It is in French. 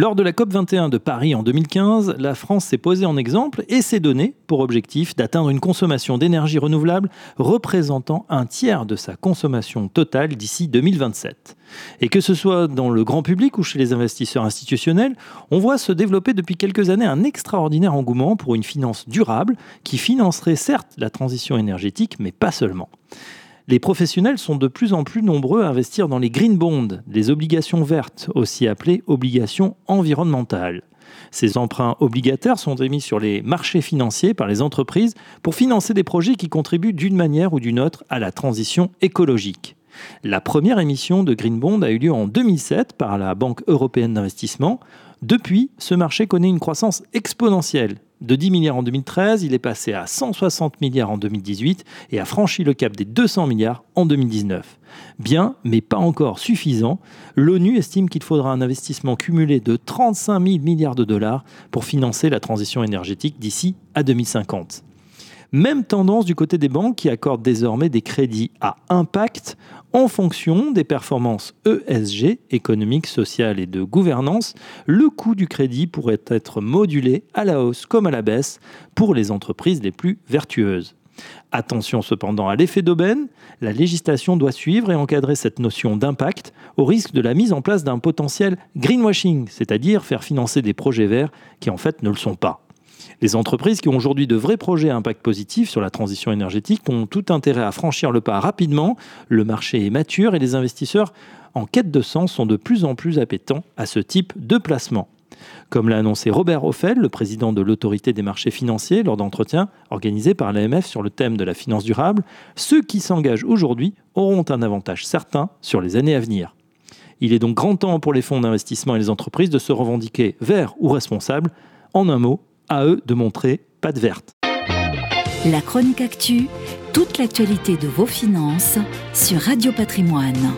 Lors de la COP21 de Paris en 2015, la France s'est posée en exemple et s'est donné pour objectif d'atteindre une consommation d'énergie renouvelable représentant un tiers de sa consommation totale d'ici 2027. Et que ce soit dans le grand public ou chez les investisseurs institutionnels, on voit se développer depuis quelques années un extraordinaire engouement pour une finance durable qui financerait certes la transition énergétique, mais pas seulement les professionnels sont de plus en plus nombreux à investir dans les green bonds, les obligations vertes, aussi appelées obligations environnementales. Ces emprunts obligataires sont émis sur les marchés financiers par les entreprises pour financer des projets qui contribuent d'une manière ou d'une autre à la transition écologique. La première émission de Green Bond a eu lieu en 2007 par la Banque européenne d'investissement. Depuis, ce marché connaît une croissance exponentielle de 10 milliards en 2013, il est passé à 160 milliards en 2018 et a franchi le cap des 200 milliards en 2019. Bien, mais pas encore suffisant, l'ONU estime qu'il faudra un investissement cumulé de 35 000 milliards de dollars pour financer la transition énergétique d'ici à 2050. Même tendance du côté des banques qui accordent désormais des crédits à impact en fonction des performances ESG, économiques, sociales et de gouvernance. Le coût du crédit pourrait être modulé à la hausse comme à la baisse pour les entreprises les plus vertueuses. Attention cependant à l'effet d'aubaine, la législation doit suivre et encadrer cette notion d'impact au risque de la mise en place d'un potentiel greenwashing, c'est-à-dire faire financer des projets verts qui en fait ne le sont pas. Les entreprises qui ont aujourd'hui de vrais projets à impact positif sur la transition énergétique ont tout intérêt à franchir le pas rapidement. Le marché est mature et les investisseurs en quête de sens sont de plus en plus appétents à ce type de placement. Comme l'a annoncé Robert Hoffel, le président de l'autorité des marchés financiers, lors d'entretiens organisés par l'AMF sur le thème de la finance durable, ceux qui s'engagent aujourd'hui auront un avantage certain sur les années à venir. Il est donc grand temps pour les fonds d'investissement et les entreprises de se revendiquer verts ou responsables. En un mot, à eux de montrer patte verte. La chronique actu, toute l'actualité de vos finances sur Radio Patrimoine.